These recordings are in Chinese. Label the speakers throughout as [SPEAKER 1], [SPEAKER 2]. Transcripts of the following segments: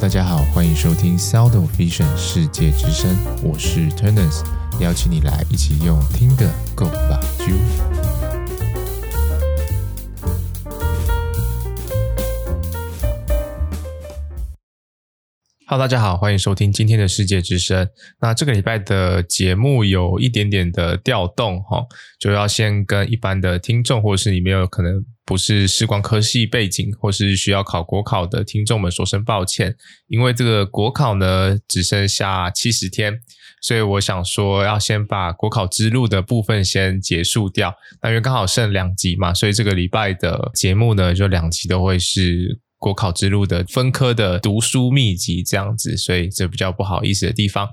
[SPEAKER 1] 大家好，欢迎收听 Sound of Vision 世界之声，我是 Turners，邀请你来一起用听的 Go 吧啾。Hello，大家好，欢迎收听今天的世界之声。那这个礼拜的节目有一点点的调动哈，就要先跟一般的听众，或者是你没有可能不是视光科系背景，或是需要考国考的听众们说声抱歉，因为这个国考呢只剩下七十天，所以我想说要先把国考之路的部分先结束掉。那因为刚好剩两集嘛，所以这个礼拜的节目呢就两集都会是。国考之路的分科的读书秘籍这样子，所以这比较不好意思的地方。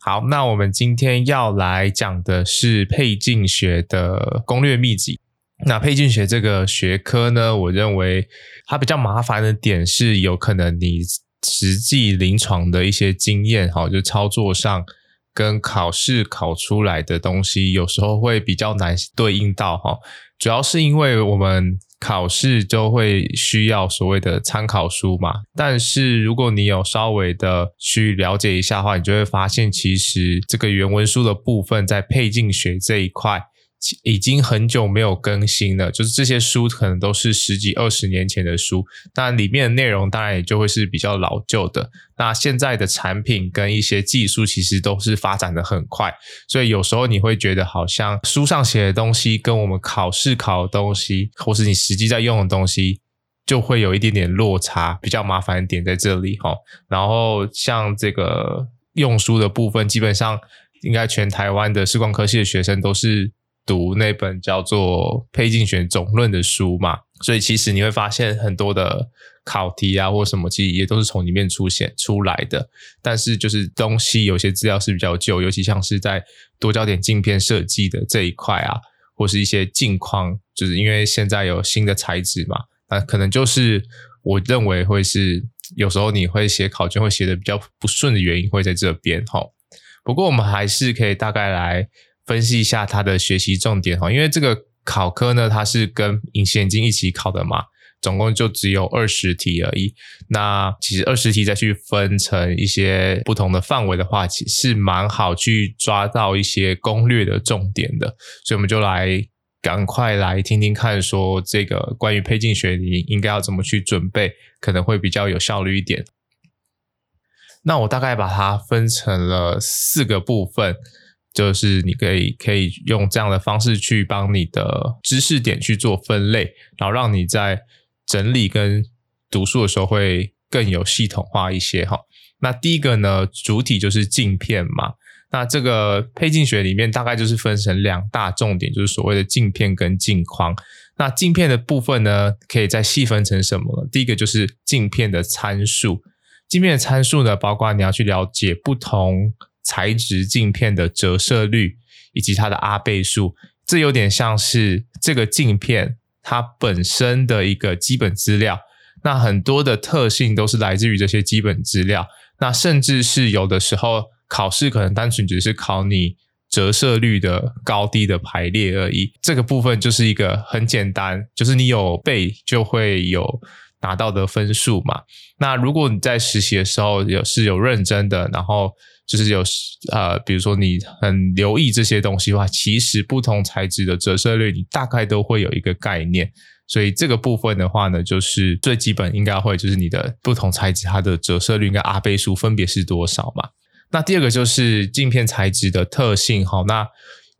[SPEAKER 1] 好，那我们今天要来讲的是配镜学的攻略秘籍。那配镜学这个学科呢，我认为它比较麻烦的点是，有可能你实际临床的一些经验，哈，就操作上跟考试考出来的东西，有时候会比较难对应到，哈，主要是因为我们。考试就会需要所谓的参考书嘛，但是如果你有稍微的去了解一下的话，你就会发现，其实这个原文书的部分在配镜学这一块。已经很久没有更新了，就是这些书可能都是十几二十年前的书，那里面的内容当然也就会是比较老旧的。那现在的产品跟一些技术其实都是发展的很快，所以有时候你会觉得好像书上写的东西跟我们考试考的东西，或是你实际在用的东西，就会有一点点落差，比较麻烦点在这里哈。然后像这个用书的部分，基本上应该全台湾的视光科系的学生都是。读那本叫做《配镜学总论》的书嘛，所以其实你会发现很多的考题啊，或什么，其实也都是从里面出现出来的。但是就是东西有些资料是比较旧，尤其像是在多焦点镜片设计的这一块啊，或是一些镜框，就是因为现在有新的材质嘛，那可能就是我认为会是有时候你会写考卷会写的比较不顺的原因会在这边哈。不过我们还是可以大概来。分析一下它的学习重点哈，因为这个考科呢，它是跟隐形眼镜一起考的嘛，总共就只有二十题而已。那其实二十题再去分成一些不同的范围的话，其实蛮好去抓到一些攻略的重点的。所以我们就来赶快来听听看，说这个关于配镜学你应该要怎么去准备，可能会比较有效率一点。那我大概把它分成了四个部分。就是你可以可以用这样的方式去帮你的知识点去做分类，然后让你在整理跟读书的时候会更有系统化一些哈。那第一个呢，主体就是镜片嘛。那这个配镜学里面大概就是分成两大重点，就是所谓的镜片跟镜框。那镜片的部分呢，可以再细分成什么呢？第一个就是镜片的参数，镜片的参数呢，包括你要去了解不同。材质镜片的折射率以及它的阿倍数，这有点像是这个镜片它本身的一个基本资料。那很多的特性都是来自于这些基本资料。那甚至是有的时候考试可能单纯只是考你折射率的高低的排列而已。这个部分就是一个很简单，就是你有背就会有拿到的分数嘛。那如果你在实习的时候有是有认真的，然后。就是有呃，比如说你很留意这些东西的话，其实不同材质的折射率，你大概都会有一个概念。所以这个部分的话呢，就是最基本应该会就是你的不同材质它的折射率跟阿倍数分别是多少嘛。那第二个就是镜片材质的特性，好，那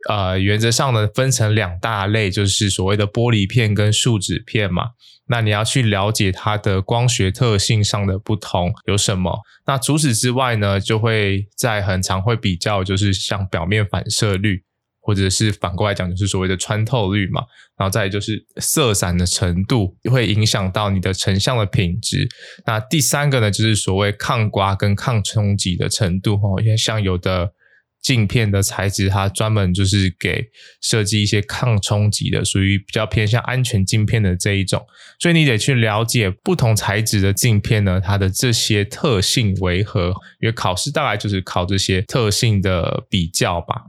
[SPEAKER 1] 呃原则上呢分成两大类，就是所谓的玻璃片跟树脂片嘛。那你要去了解它的光学特性上的不同有什么？那除此之外呢，就会在很常会比较，就是像表面反射率，或者是反过来讲，就是所谓的穿透率嘛。然后再就是色散的程度，会影响到你的成像的品质。那第三个呢，就是所谓抗刮跟抗冲击的程度哦，因为像有的。镜片的材质，它专门就是给设计一些抗冲击的，属于比较偏向安全镜片的这一种，所以你得去了解不同材质的镜片呢，它的这些特性为何？因为考试大概就是考这些特性的比较吧。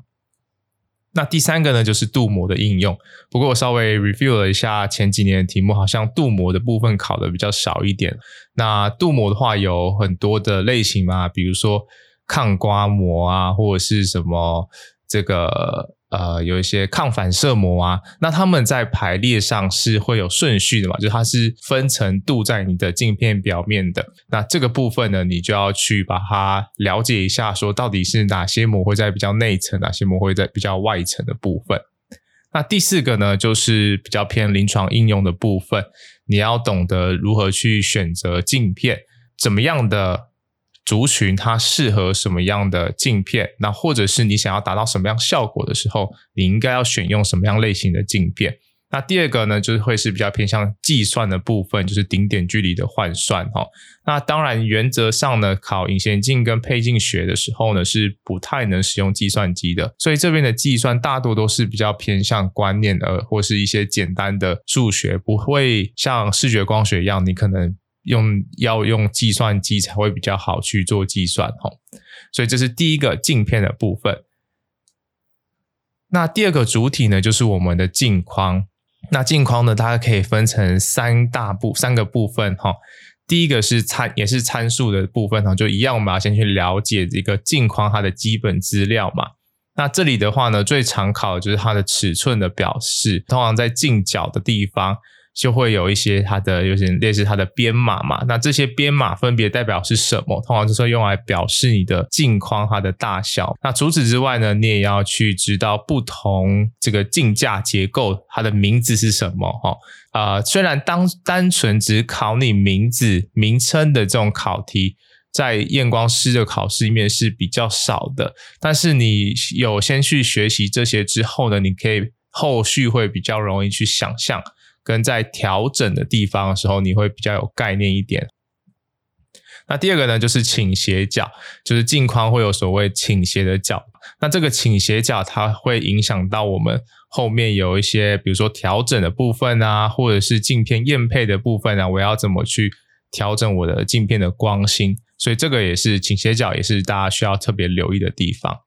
[SPEAKER 1] 那第三个呢，就是镀膜的应用。不过我稍微 review 了一下前几年的题目，好像镀膜的部分考的比较少一点。那镀膜的话有很多的类型嘛，比如说抗刮膜啊，或者是什么这个。呃，有一些抗反射膜啊，那它们在排列上是会有顺序的嘛，就它是分层镀在你的镜片表面的。那这个部分呢，你就要去把它了解一下，说到底是哪些膜会在比较内层，哪些膜会在比较外层的部分。那第四个呢，就是比较偏临床应用的部分，你要懂得如何去选择镜片，怎么样的。族群它适合什么样的镜片？那或者是你想要达到什么样效果的时候，你应该要选用什么样类型的镜片？那第二个呢，就是会是比较偏向计算的部分，就是顶点距离的换算哈。那当然，原则上呢，考隐形镜跟配镜学的时候呢，是不太能使用计算机的，所以这边的计算大多都是比较偏向观念的，或是一些简单的数学，不会像视觉光学一样，你可能。用要用计算机才会比较好去做计算哈，所以这是第一个镜片的部分。那第二个主体呢，就是我们的镜框。那镜框呢，它可以分成三大部三个部分哈。第一个是参也是参数的部分哈，就一样，我们要先去了解一个镜框它的基本资料嘛。那这里的话呢，最常考的就是它的尺寸的表示，通常在镜角的地方。就会有一些它的有点类似它的编码嘛，那这些编码分别代表是什么？通常就是用来表示你的镜框它的大小。那除此之外呢，你也要去知道不同这个镜架结构它的名字是什么哈。呃，虽然当单纯只考你名字名称的这种考题，在验光师的考试里面是比较少的，但是你有先去学习这些之后呢，你可以后续会比较容易去想象。跟在调整的地方的时候，你会比较有概念一点。那第二个呢，就是倾斜角，就是镜框会有所谓倾斜的角。那这个倾斜角它会影响到我们后面有一些，比如说调整的部分啊，或者是镜片验配的部分啊，我要怎么去调整我的镜片的光芯？所以这个也是倾斜角，也是大家需要特别留意的地方。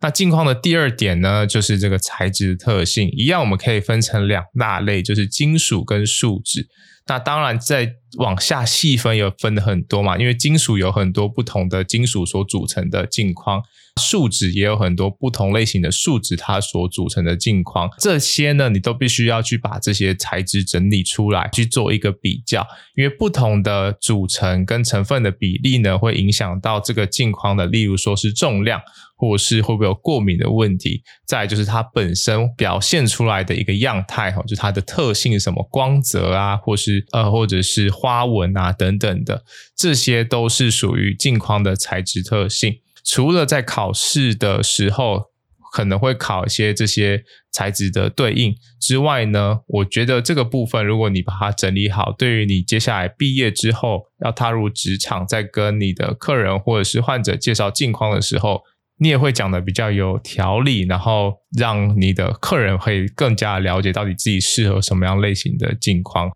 [SPEAKER 1] 那镜框的第二点呢，就是这个材质的特性，一样我们可以分成两大类，就是金属跟树脂。那当然，再往下细分，有分的很多嘛，因为金属有很多不同的金属所组成的镜框，树脂也有很多不同类型的树脂它所组成的镜框。这些呢，你都必须要去把这些材质整理出来，去做一个比较，因为不同的组成跟成分的比例呢，会影响到这个镜框的，例如说是重量。或是会不会有过敏的问题？再就是它本身表现出来的一个样态哈，就它的特性什么光泽啊，或是呃，或者是花纹啊等等的，这些都是属于镜框的材质特性。除了在考试的时候可能会考一些这些材质的对应之外呢，我觉得这个部分如果你把它整理好，对于你接下来毕业之后要踏入职场，在跟你的客人或者是患者介绍镜框的时候。你也会讲的比较有条理，然后让你的客人会更加了解到底自己适合什么样类型的镜框。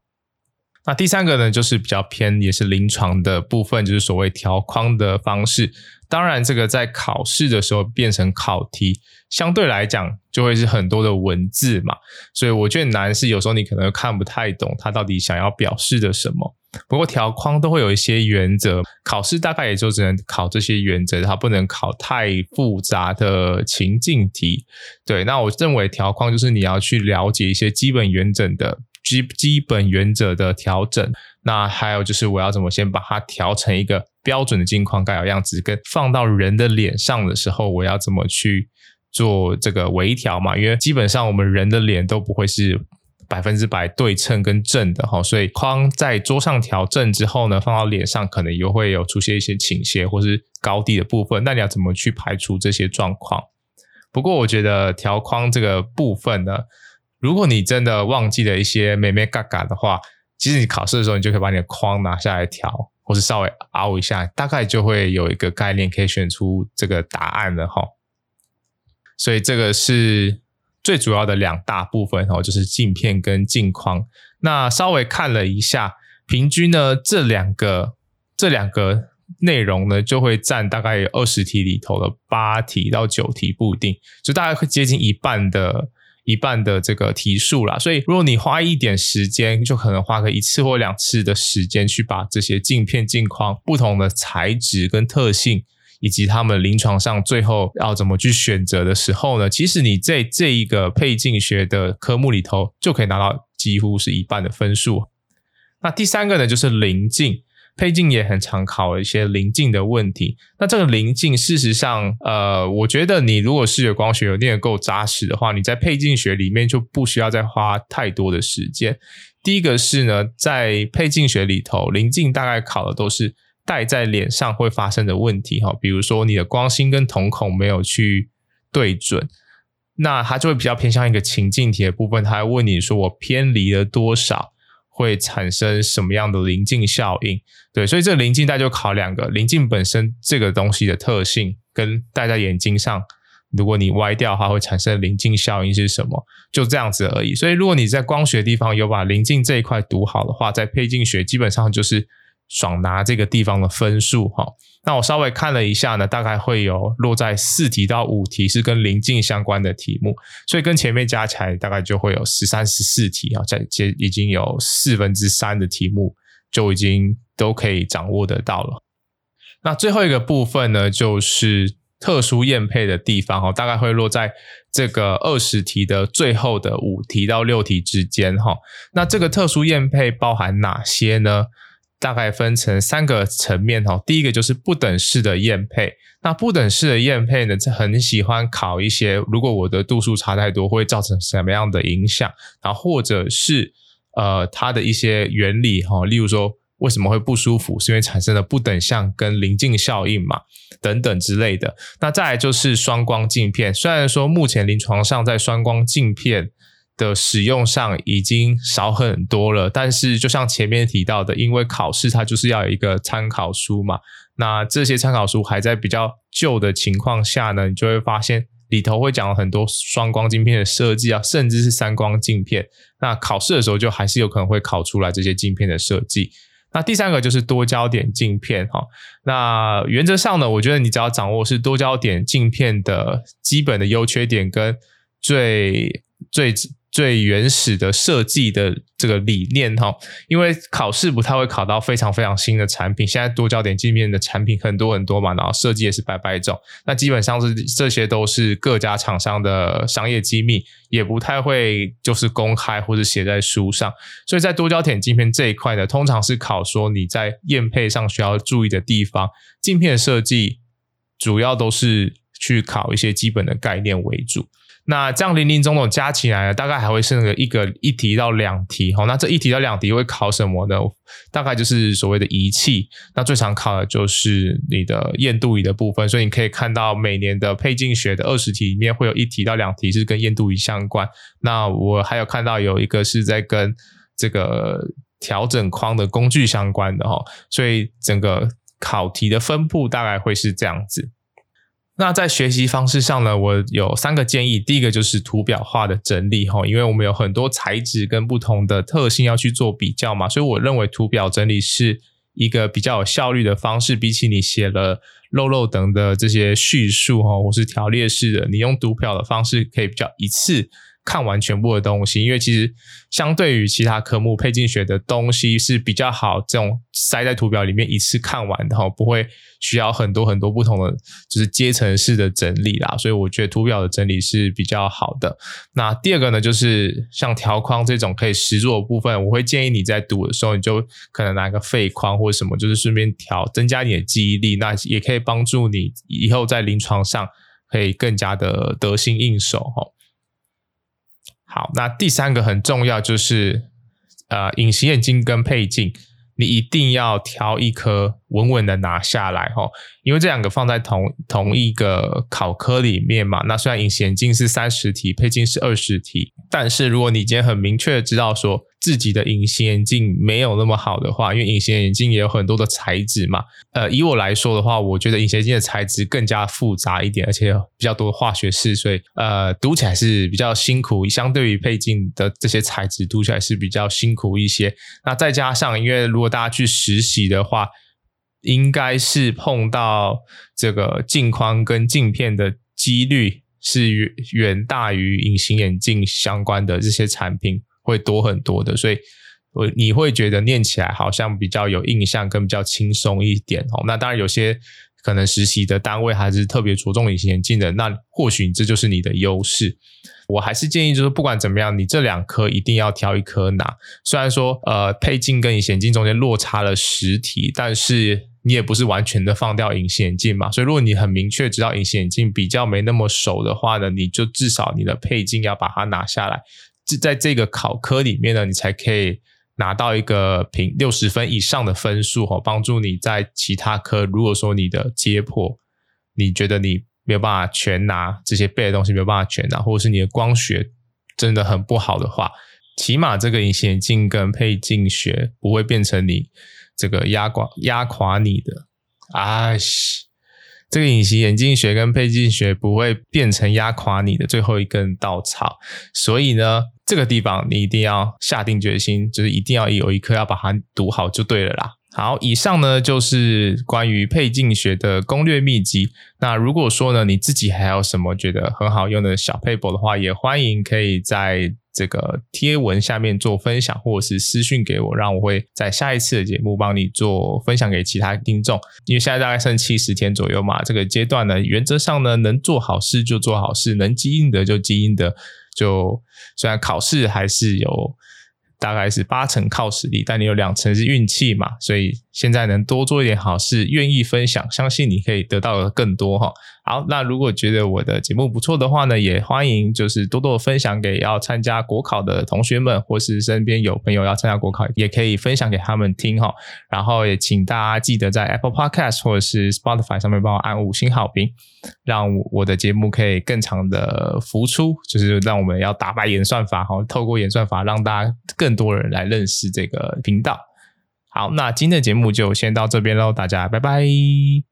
[SPEAKER 1] 那第三个呢，就是比较偏也是临床的部分，就是所谓调框的方式。当然，这个在考试的时候变成考题，相对来讲就会是很多的文字嘛，所以我觉得难是有时候你可能看不太懂他到底想要表示的什么。不过调框都会有一些原则，考试大概也就只能考这些原则，它不能考太复杂的情境题。对，那我认为调框就是你要去了解一些基本原则的基基本原则的调整。那还有就是我要怎么先把它调成一个。标准的镜框该有样子，跟放到人的脸上的时候，我要怎么去做这个微调嘛？因为基本上我们人的脸都不会是百分之百对称跟正的哈，所以框在桌上调正之后呢，放到脸上可能又会有出现一些倾斜或是高低的部分。那你要怎么去排除这些状况？不过我觉得调框这个部分呢，如果你真的忘记了一些眉眉嘎嘎的话，其实你考试的时候，你就可以把你的框拿下来调。或是稍微凹一下，大概就会有一个概念，可以选出这个答案了哈。所以这个是最主要的两大部分哦，就是镜片跟镜框。那稍微看了一下，平均呢这两个这两个内容呢，就会占大概有二十题里头的八题到九题不一定，就大概会接近一半的一半的这个题数啦。所以如果你花一点时间，就可能花个一次或两次的时间去把这些镜片镜框不同的材质跟特性，以及他们临床上最后要怎么去选择的时候呢，其实你在这一个配镜学的科目里头就可以拿到几乎是一半的分数。那第三个呢，就是临镜。配镜也很常考一些临镜的问题。那这个临镜，事实上，呃，我觉得你如果视觉光学有练得够扎实的话，你在配镜学里面就不需要再花太多的时间。第一个是呢，在配镜学里头，临镜大概考的都是戴在脸上会发生的问题哈，比如说你的光芯跟瞳孔没有去对准，那它就会比较偏向一个情境题的部分，它会问你说我偏离了多少。会产生什么样的临近效应？对，所以这个棱镜大家就考两个：临近本身这个东西的特性，跟戴在眼睛上，如果你歪掉的话，会产生临近效应是什么？就这样子而已。所以如果你在光学地方有把临近这一块读好的话，在配镜学基本上就是。爽拿这个地方的分数哈，那我稍微看了一下呢，大概会有落在四题到五题是跟棱镜相关的题目，所以跟前面加起来大概就会有十三、十四题啊，在接已经有四分之三的题目就已经都可以掌握得到了。那最后一个部分呢，就是特殊验配的地方哈，大概会落在这个二十题的最后的五题到六题之间哈。那这个特殊验配包含哪些呢？大概分成三个层面哈，第一个就是不等式的验配。那不等式的验配呢，很喜欢考一些，如果我的度数差太多，会造成什么样的影响？然后或者是呃，它的一些原理哈，例如说为什么会不舒服，是因为产生了不等向跟临近效应嘛，等等之类的。那再来就是双光镜片，虽然说目前临床上在双光镜片。的使用上已经少很多了，但是就像前面提到的，因为考试它就是要有一个参考书嘛，那这些参考书还在比较旧的情况下呢，你就会发现里头会讲很多双光镜片的设计啊，甚至是三光镜片。那考试的时候就还是有可能会考出来这些镜片的设计。那第三个就是多焦点镜片哈，那原则上呢，我觉得你只要掌握是多焦点镜片的基本的优缺点跟最最。最原始的设计的这个理念哈，因为考试不太会考到非常非常新的产品，现在多焦点镜片的产品很多很多嘛，然后设计也是百百种，那基本上是这些都是各家厂商的商业机密，也不太会就是公开或者写在书上，所以在多焦点镜片这一块呢，通常是考说你在验配上需要注意的地方，镜片设计主要都是去考一些基本的概念为主。那这样林林总总加起来呢，大概还会剩个一个一题到两题。好，那这一题到两题会考什么呢？大概就是所谓的仪器。那最常考的就是你的验度仪的部分。所以你可以看到每年的配镜学的二十题里面会有一题到两题是跟验度仪相关。那我还有看到有一个是在跟这个调整框的工具相关的哈。所以整个考题的分布大概会是这样子。那在学习方式上呢，我有三个建议。第一个就是图表化的整理哈，因为我们有很多材质跟不同的特性要去做比较嘛，所以我认为图表整理是一个比较有效率的方式，比起你写了漏漏等的这些叙述哈，或是条列式的，你用图表的方式可以比较一次。看完全部的东西，因为其实相对于其他科目，配镜学的东西是比较好，这种塞在图表里面一次看完的哈，不会需要很多很多不同的就是阶层式的整理啦，所以我觉得图表的整理是比较好的。那第二个呢，就是像条框这种可以实作的部分，我会建议你在读的时候，你就可能拿个废框或者什么，就是顺便调，增加你的记忆力，那也可以帮助你以后在临床上可以更加的得心应手哈。好，那第三个很重要就是，呃，隐形眼镜跟配镜，你一定要挑一颗稳稳的拿下来哦，因为这两个放在同同一个考科里面嘛。那虽然隐形眼镜是三十题，配镜是二十题，但是如果你今天很明确的知道说，自己的隐形眼镜没有那么好的话，因为隐形眼镜也有很多的材质嘛。呃，以我来说的话，我觉得隐形眼镜的材质更加复杂一点，而且比较多化学式，所以呃，读起来是比较辛苦。相对于配镜的这些材质，读起来是比较辛苦一些。那再加上，因为如果大家去实习的话，应该是碰到这个镜框跟镜片的几率是远远大于隐形眼镜相关的这些产品会多很多的，所以我你会觉得念起来好像比较有印象，跟比较轻松一点哦。那当然有些可能实习的单位还是特别着重隐形眼镜的，那或许这就是你的优势。我还是建议，就是不管怎么样，你这两颗一定要挑一颗拿。虽然说，呃，配镜跟隐形眼镜中间落差了十题，但是你也不是完全的放掉隐形眼镜嘛。所以，如果你很明确知道隐形眼镜比较没那么熟的话呢，你就至少你的配镜要把它拿下来。在这个考科里面呢，你才可以拿到一个评六十分以上的分数哦，帮助你在其他科，如果说你的接破，你觉得你。没有办法全拿这些背的东西，没有办法全拿，或者是你的光学真的很不好的话，起码这个隐形眼镜跟配镜学不会变成你这个压垮压垮你的。哎，这个隐形眼镜学跟配镜学不会变成压垮你的最后一根稻草。所以呢，这个地方你一定要下定决心，就是一定要有一颗要把它读好就对了啦。好，以上呢就是关于配镜学的攻略秘籍。那如果说呢，你自己还有什么觉得很好用的小撇步的话，也欢迎可以在这个贴文下面做分享，或者是私讯给我，让我会在下一次的节目帮你做分享给其他听众。因为现在大概剩七十天左右嘛，这个阶段呢，原则上呢，能做好事就做好事，能积阴德就积阴德。就虽然考试还是有。大概是八成靠实力，但你有两成是运气嘛，所以现在能多做一点好事，愿意分享，相信你可以得到的更多哈。好，那如果觉得我的节目不错的话呢，也欢迎就是多多分享给要参加国考的同学们，或是身边有朋友要参加国考，也可以分享给他们听哈。然后也请大家记得在 Apple Podcast 或者是 Spotify 上面帮我按五星好评，让我的节目可以更长的浮出，就是让我们要打败演算法哈，透过演算法让大家更多人来认识这个频道。好，那今天的节目就先到这边喽，大家拜拜。